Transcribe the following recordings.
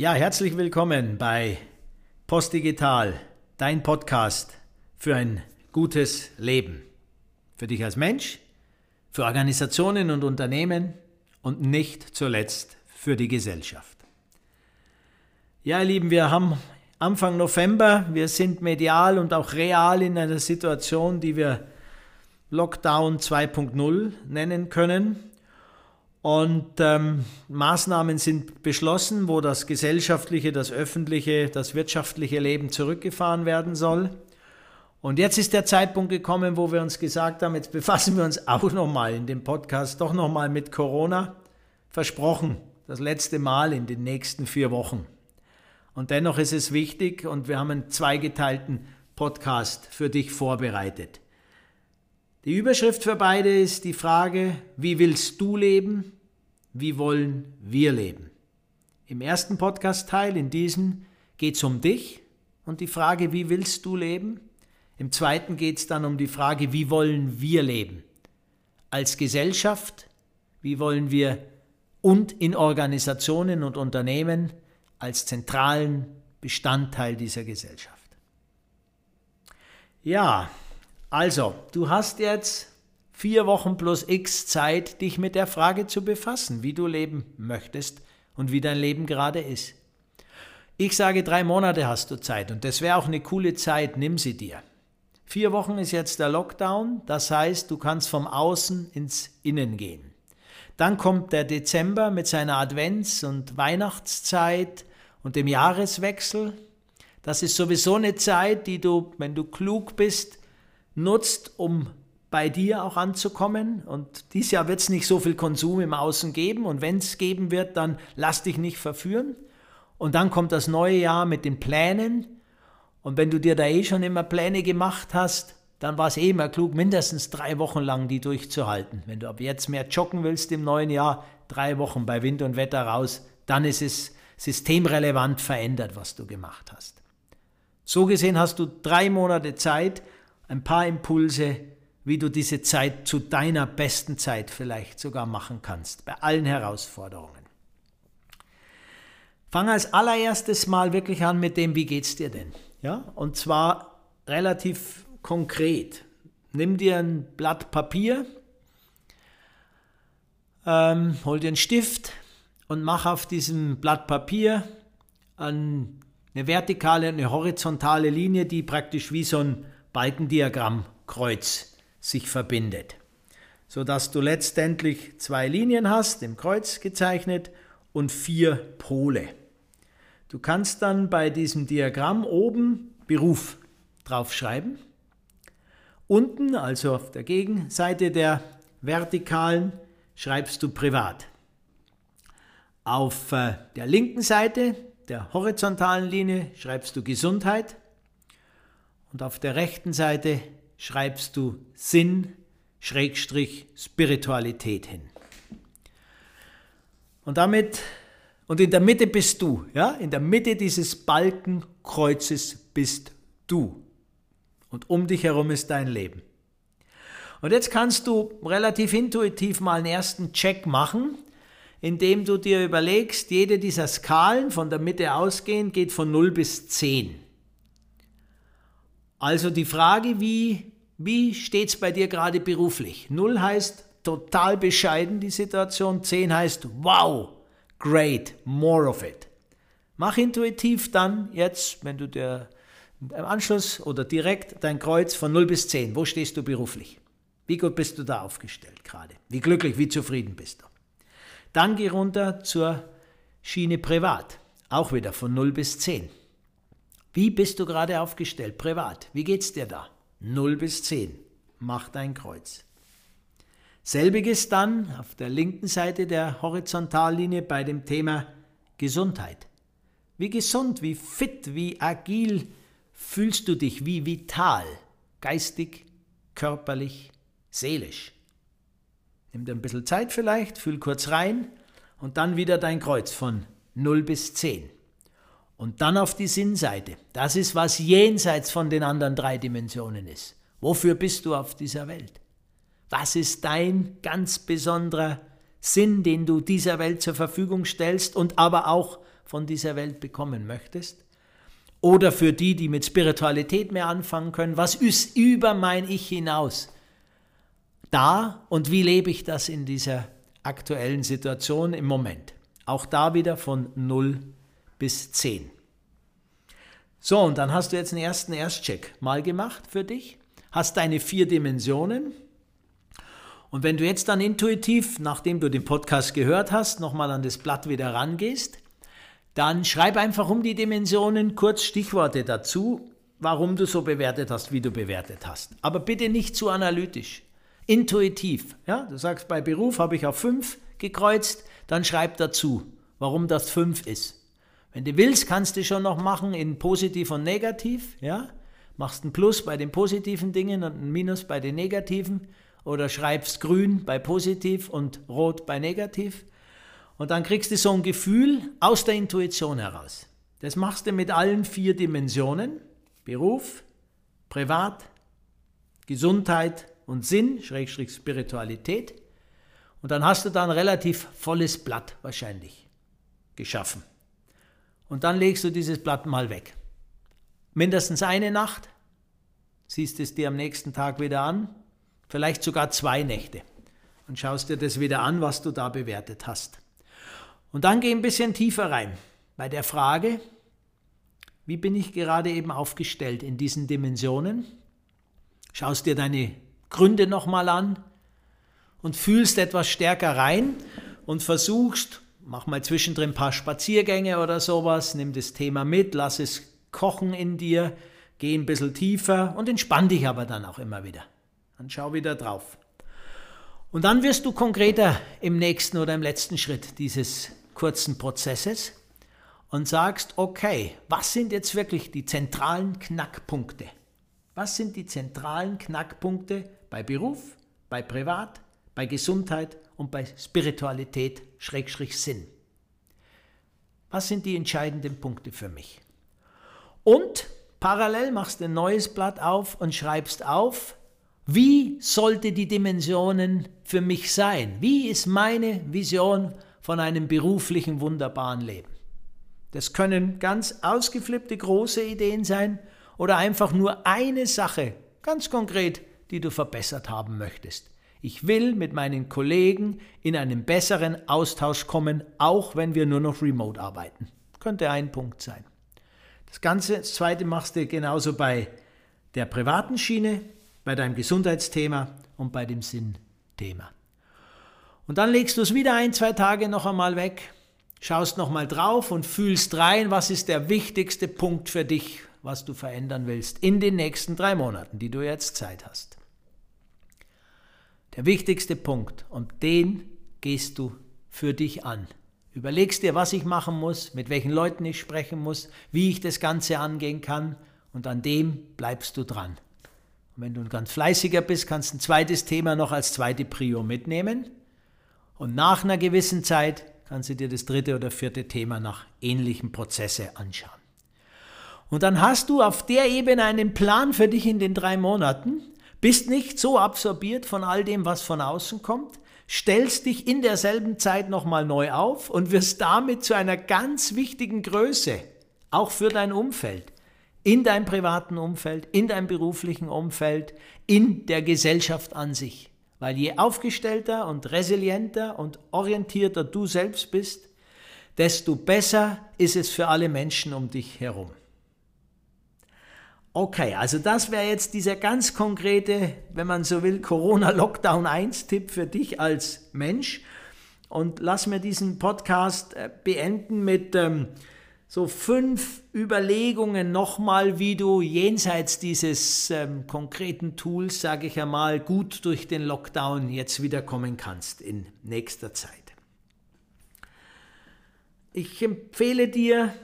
Ja, herzlich willkommen bei Postdigital, dein Podcast für ein gutes Leben. Für dich als Mensch, für Organisationen und Unternehmen und nicht zuletzt für die Gesellschaft. Ja, ihr Lieben, wir haben Anfang November, wir sind medial und auch real in einer Situation, die wir Lockdown 2.0 nennen können. Und ähm, Maßnahmen sind beschlossen, wo das gesellschaftliche, das öffentliche, das wirtschaftliche Leben zurückgefahren werden soll. Und jetzt ist der Zeitpunkt gekommen, wo wir uns gesagt haben, jetzt befassen wir uns auch nochmal in dem Podcast doch nochmal mit Corona. Versprochen, das letzte Mal in den nächsten vier Wochen. Und dennoch ist es wichtig und wir haben einen zweigeteilten Podcast für dich vorbereitet. Die Überschrift für beide ist die Frage, wie willst du leben? Wie wollen wir leben? Im ersten Podcast-Teil, in diesem, geht es um dich und die Frage, wie willst du leben? Im zweiten geht es dann um die Frage, wie wollen wir leben? Als Gesellschaft, wie wollen wir und in Organisationen und Unternehmen als zentralen Bestandteil dieser Gesellschaft. Ja, also, du hast jetzt vier Wochen plus x Zeit, dich mit der Frage zu befassen, wie du leben möchtest und wie dein Leben gerade ist. Ich sage, drei Monate hast du Zeit und das wäre auch eine coole Zeit, nimm sie dir. Vier Wochen ist jetzt der Lockdown, das heißt, du kannst vom Außen ins Innen gehen. Dann kommt der Dezember mit seiner Advents- und Weihnachtszeit und dem Jahreswechsel. Das ist sowieso eine Zeit, die du, wenn du klug bist, nutzt, um bei dir auch anzukommen. Und dieses Jahr wird es nicht so viel Konsum im Außen geben. Und wenn es geben wird, dann lass dich nicht verführen. Und dann kommt das neue Jahr mit den Plänen. Und wenn du dir da eh schon immer Pläne gemacht hast, dann war es eh immer klug, mindestens drei Wochen lang die durchzuhalten. Wenn du ab jetzt mehr joggen willst im neuen Jahr, drei Wochen bei Wind und Wetter raus, dann ist es systemrelevant verändert, was du gemacht hast. So gesehen hast du drei Monate Zeit, ein paar Impulse, wie du diese Zeit zu deiner besten Zeit vielleicht sogar machen kannst, bei allen Herausforderungen. Fang als allererstes mal wirklich an mit dem, wie geht's dir denn? Ja, und zwar relativ konkret. Nimm dir ein Blatt Papier, ähm, hol dir einen Stift, und mache auf diesem Blatt Papier eine vertikale, eine horizontale Linie, die praktisch wie so ein Balkendiagrammkreuz sich verbindet, sodass du letztendlich zwei Linien hast, im Kreuz gezeichnet und vier Pole. Du kannst dann bei diesem Diagramm oben Beruf draufschreiben. Unten, also auf der Gegenseite der vertikalen, schreibst du privat. Auf äh, der linken Seite der horizontalen Linie schreibst du Gesundheit und auf der rechten Seite schreibst du Sinn, Schrägstrich, Spiritualität hin. Und damit, und in der Mitte bist du, ja, in der Mitte dieses Balkenkreuzes bist du. Und um dich herum ist dein Leben. Und jetzt kannst du relativ intuitiv mal einen ersten Check machen, indem du dir überlegst, jede dieser Skalen von der Mitte ausgehend geht von 0 bis 10. Also die Frage, wie, wie steht es bei dir gerade beruflich? 0 heißt total bescheiden die Situation, 10 heißt wow, great, more of it. Mach intuitiv dann jetzt, wenn du dir im Anschluss oder direkt dein Kreuz von 0 bis 10, wo stehst du beruflich? Wie gut bist du da aufgestellt gerade? Wie glücklich, wie zufrieden bist du? Dann geh runter zur Schiene privat, auch wieder von 0 bis 10. Wie bist du gerade aufgestellt privat? Wie geht's dir da? 0 bis 10. Mach dein Kreuz. Selbiges dann auf der linken Seite der Horizontallinie bei dem Thema Gesundheit. Wie gesund, wie fit, wie agil fühlst du dich, wie vital, geistig, körperlich, seelisch. Nimm dir ein bisschen Zeit vielleicht, fühl kurz rein und dann wieder dein Kreuz von 0 bis 10. Und dann auf die Sinnseite. Das ist, was jenseits von den anderen drei Dimensionen ist. Wofür bist du auf dieser Welt? Was ist dein ganz besonderer Sinn, den du dieser Welt zur Verfügung stellst und aber auch von dieser Welt bekommen möchtest? Oder für die, die mit Spiritualität mehr anfangen können, was ist über mein Ich hinaus da und wie lebe ich das in dieser aktuellen Situation im Moment? Auch da wieder von 0 bis 10. So, und dann hast du jetzt einen ersten Erstcheck mal gemacht für dich, hast deine vier Dimensionen. Und wenn du jetzt dann intuitiv, nachdem du den Podcast gehört hast, nochmal an das Blatt wieder rangehst, dann schreib einfach um die Dimensionen kurz Stichworte dazu, warum du so bewertet hast, wie du bewertet hast. Aber bitte nicht zu analytisch. Intuitiv. Ja? Du sagst, bei Beruf habe ich auf 5 gekreuzt, dann schreib dazu, warum das 5 ist. Wenn du willst, kannst du schon noch machen in positiv und negativ. Ja? Machst ein Plus bei den positiven Dingen und ein Minus bei den negativen. Oder schreibst grün bei positiv und rot bei negativ. Und dann kriegst du so ein Gefühl aus der Intuition heraus. Das machst du mit allen vier Dimensionen. Beruf, Privat, Gesundheit und Sinn, Schrägstrich Spiritualität. Und dann hast du da ein relativ volles Blatt wahrscheinlich geschaffen und dann legst du dieses Blatt mal weg. Mindestens eine Nacht, siehst es dir am nächsten Tag wieder an, vielleicht sogar zwei Nächte und schaust dir das wieder an, was du da bewertet hast. Und dann geh ein bisschen tiefer rein bei der Frage, wie bin ich gerade eben aufgestellt in diesen Dimensionen? Schaust dir deine Gründe nochmal an und fühlst etwas stärker rein und versuchst mach mal zwischendrin ein paar Spaziergänge oder sowas, nimm das Thema mit, lass es kochen in dir, geh ein bisschen tiefer und entspann dich aber dann auch immer wieder. Dann schau wieder drauf. Und dann wirst du konkreter im nächsten oder im letzten Schritt dieses kurzen Prozesses und sagst, okay, was sind jetzt wirklich die zentralen Knackpunkte? Was sind die zentralen Knackpunkte bei Beruf, bei Privat, bei Gesundheit und bei Spiritualität, Sinn. Was sind die entscheidenden Punkte für mich? Und parallel machst du ein neues Blatt auf und schreibst auf, wie sollte die Dimensionen für mich sein? Wie ist meine Vision von einem beruflichen, wunderbaren Leben? Das können ganz ausgeflippte große Ideen sein oder einfach nur eine Sache, ganz konkret, die du verbessert haben möchtest. Ich will mit meinen Kollegen in einen besseren Austausch kommen, auch wenn wir nur noch remote arbeiten. Könnte ein Punkt sein. Das Ganze, das zweite machst du genauso bei der privaten Schiene, bei deinem Gesundheitsthema und bei dem Sinnthema. Und dann legst du es wieder ein, zwei Tage noch einmal weg, schaust noch mal drauf und fühlst rein, was ist der wichtigste Punkt für dich, was du verändern willst in den nächsten drei Monaten, die du jetzt Zeit hast. Der wichtigste Punkt und den gehst du für dich an. Überlegst dir, was ich machen muss, mit welchen Leuten ich sprechen muss, wie ich das Ganze angehen kann und an dem bleibst du dran. Und wenn du ein ganz fleißiger bist, kannst du ein zweites Thema noch als zweite Prio mitnehmen und nach einer gewissen Zeit kannst du dir das dritte oder vierte Thema nach ähnlichen Prozesse anschauen. Und dann hast du auf der Ebene einen Plan für dich in den drei Monaten, bist nicht so absorbiert von all dem, was von außen kommt, stellst dich in derselben Zeit nochmal neu auf und wirst damit zu einer ganz wichtigen Größe, auch für dein Umfeld, in deinem privaten Umfeld, in deinem beruflichen Umfeld, in der Gesellschaft an sich. Weil je aufgestellter und resilienter und orientierter du selbst bist, desto besser ist es für alle Menschen um dich herum. Okay, also das wäre jetzt dieser ganz konkrete, wenn man so will, Corona-Lockdown 1-Tipp für dich als Mensch. Und lass mir diesen Podcast äh, beenden mit ähm, so fünf Überlegungen nochmal, wie du jenseits dieses ähm, konkreten Tools, sage ich einmal, gut durch den Lockdown jetzt wiederkommen kannst in nächster Zeit. Ich empfehle dir,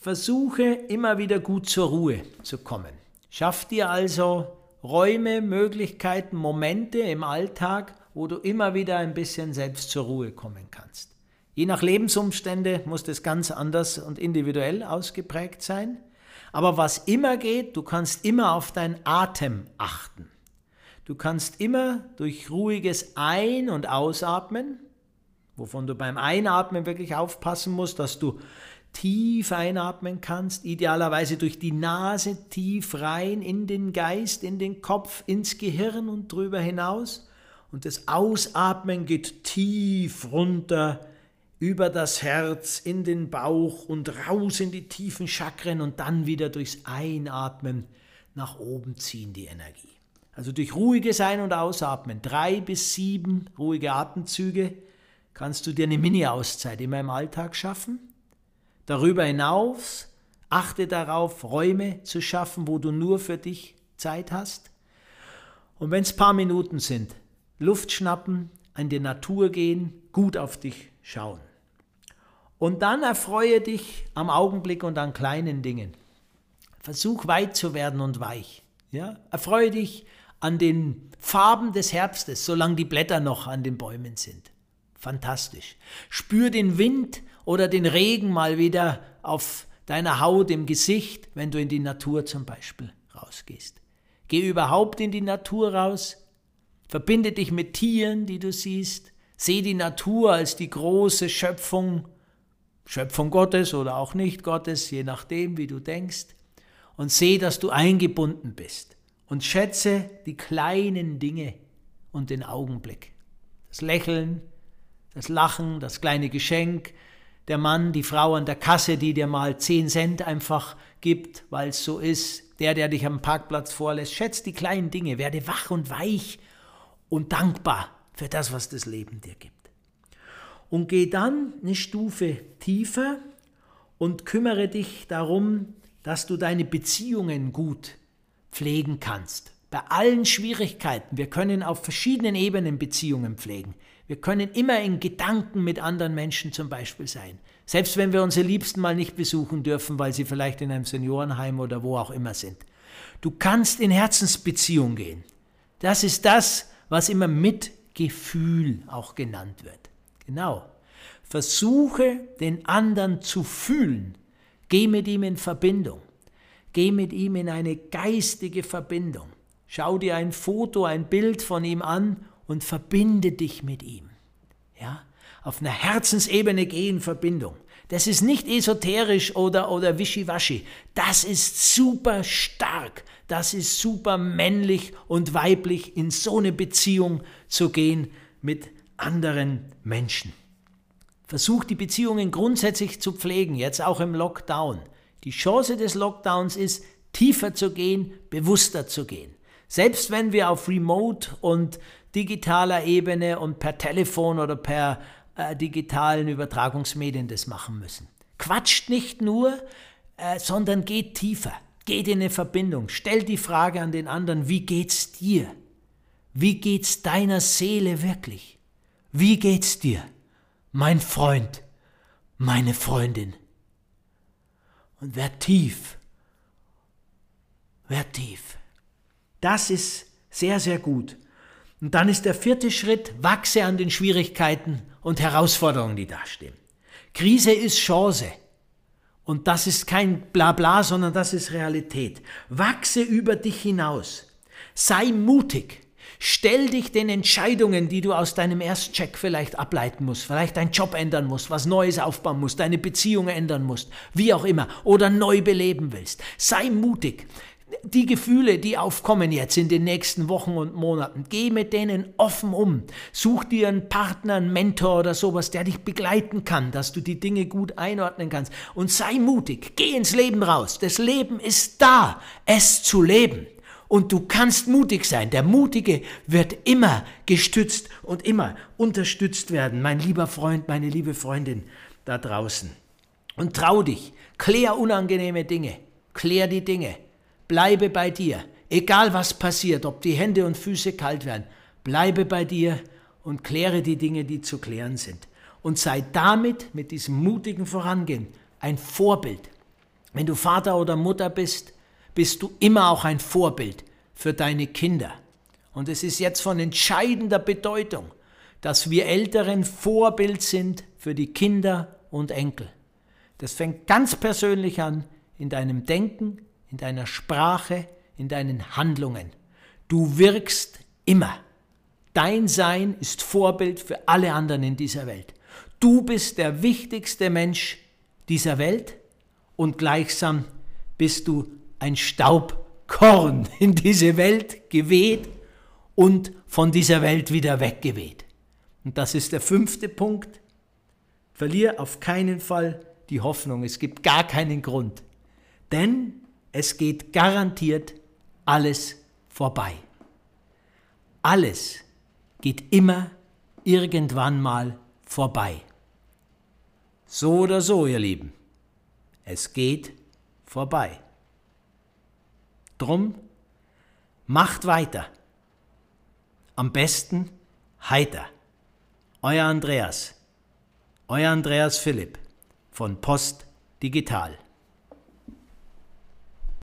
versuche immer wieder gut zur Ruhe zu kommen. Schaff dir also Räume, Möglichkeiten, Momente im Alltag, wo du immer wieder ein bisschen selbst zur Ruhe kommen kannst. Je nach Lebensumstände muss das ganz anders und individuell ausgeprägt sein. Aber was immer geht, du kannst immer auf deinen Atem achten. Du kannst immer durch ruhiges Ein- und Ausatmen, wovon du beim Einatmen wirklich aufpassen musst, dass du tief einatmen kannst, idealerweise durch die Nase tief rein in den Geist, in den Kopf, ins Gehirn und drüber hinaus. Und das Ausatmen geht tief runter über das Herz, in den Bauch und raus in die tiefen Chakren und dann wieder durchs Einatmen nach oben ziehen die Energie. Also durch ruhiges Ein- und Ausatmen, drei bis sieben ruhige Atemzüge, kannst du dir eine Mini-Auszeit immer im Alltag schaffen. Darüber hinaus achte darauf, Räume zu schaffen, wo du nur für dich Zeit hast. Und wenn es paar Minuten sind, Luft schnappen, in die Natur gehen, gut auf dich schauen. Und dann erfreue dich am Augenblick und an kleinen Dingen. Versuch weit zu werden und weich. Ja? Erfreue dich an den Farben des Herbstes, solange die Blätter noch an den Bäumen sind. Fantastisch. Spür den Wind oder den Regen mal wieder auf deiner Haut, im Gesicht, wenn du in die Natur zum Beispiel rausgehst. Geh überhaupt in die Natur raus. Verbinde dich mit Tieren, die du siehst. Seh die Natur als die große Schöpfung Schöpfung Gottes oder auch nicht Gottes, je nachdem, wie du denkst, und seh, dass du eingebunden bist und schätze die kleinen Dinge und den Augenblick. Das Lächeln, das Lachen, das kleine Geschenk, der Mann, die Frau an der Kasse, die dir mal 10 Cent einfach gibt, weil es so ist, der, der dich am Parkplatz vorlässt. Schätze die kleinen Dinge, werde wach und weich und dankbar für das, was das Leben dir gibt und geh dann eine Stufe tiefer und kümmere dich darum, dass du deine Beziehungen gut pflegen kannst. Bei allen Schwierigkeiten, wir können auf verschiedenen Ebenen Beziehungen pflegen. Wir können immer in Gedanken mit anderen Menschen zum Beispiel sein. Selbst wenn wir unsere Liebsten mal nicht besuchen dürfen, weil sie vielleicht in einem Seniorenheim oder wo auch immer sind. Du kannst in Herzensbeziehung gehen. Das ist das, was immer Mitgefühl auch genannt wird. Genau. Versuche den anderen zu fühlen. Geh mit ihm in Verbindung. Geh mit ihm in eine geistige Verbindung. Schau dir ein Foto, ein Bild von ihm an und verbinde dich mit ihm. Ja? Auf einer Herzensebene geh in Verbindung. Das ist nicht esoterisch oder, oder wischiwaschi. Das ist super stark. Das ist super männlich und weiblich, in so eine Beziehung zu gehen mit anderen Menschen. Versuch die Beziehungen grundsätzlich zu pflegen, jetzt auch im Lockdown. Die Chance des Lockdowns ist, tiefer zu gehen, bewusster zu gehen. Selbst wenn wir auf Remote und digitaler Ebene und per Telefon oder per äh, digitalen Übertragungsmedien das machen müssen. Quatscht nicht nur, äh, sondern geht tiefer, geht in eine Verbindung, stellt die Frage an den anderen, wie geht's dir? Wie geht's deiner Seele wirklich? Wie geht's dir, mein Freund, meine Freundin? Und werd tief, werd tief. Das ist sehr, sehr gut. Und dann ist der vierte Schritt, wachse an den Schwierigkeiten und Herausforderungen, die dastehen. Krise ist Chance. Und das ist kein Blabla, sondern das ist Realität. Wachse über dich hinaus. Sei mutig. Stell dich den Entscheidungen, die du aus deinem Erstcheck vielleicht ableiten musst, vielleicht deinen Job ändern musst, was Neues aufbauen musst, deine Beziehung ändern musst, wie auch immer, oder neu beleben willst. Sei mutig. Die Gefühle, die aufkommen jetzt in den nächsten Wochen und Monaten, geh mit denen offen um. Such dir einen Partner, einen Mentor oder sowas, der dich begleiten kann, dass du die Dinge gut einordnen kannst. Und sei mutig. Geh ins Leben raus. Das Leben ist da, es zu leben. Und du kannst mutig sein. Der Mutige wird immer gestützt und immer unterstützt werden, mein lieber Freund, meine liebe Freundin da draußen. Und trau dich, klär unangenehme Dinge, klär die Dinge, bleibe bei dir, egal was passiert, ob die Hände und Füße kalt werden, bleibe bei dir und kläre die Dinge, die zu klären sind. Und sei damit, mit diesem mutigen Vorangehen, ein Vorbild. Wenn du Vater oder Mutter bist, bist du immer auch ein Vorbild für deine Kinder. Und es ist jetzt von entscheidender Bedeutung, dass wir Älteren Vorbild sind für die Kinder und Enkel. Das fängt ganz persönlich an in deinem Denken, in deiner Sprache, in deinen Handlungen. Du wirkst immer. Dein Sein ist Vorbild für alle anderen in dieser Welt. Du bist der wichtigste Mensch, dieser Welt und gleichsam bist du ein Staubkorn in diese Welt geweht und von dieser Welt wieder weggeweht. Und das ist der fünfte Punkt. Verlier auf keinen Fall die Hoffnung. Es gibt gar keinen Grund. Denn es geht garantiert alles vorbei. Alles geht immer irgendwann mal vorbei. So oder so, ihr Lieben. Es geht vorbei. Drum macht weiter. Am besten heiter. Euer Andreas. Euer Andreas Philipp von Post Digital.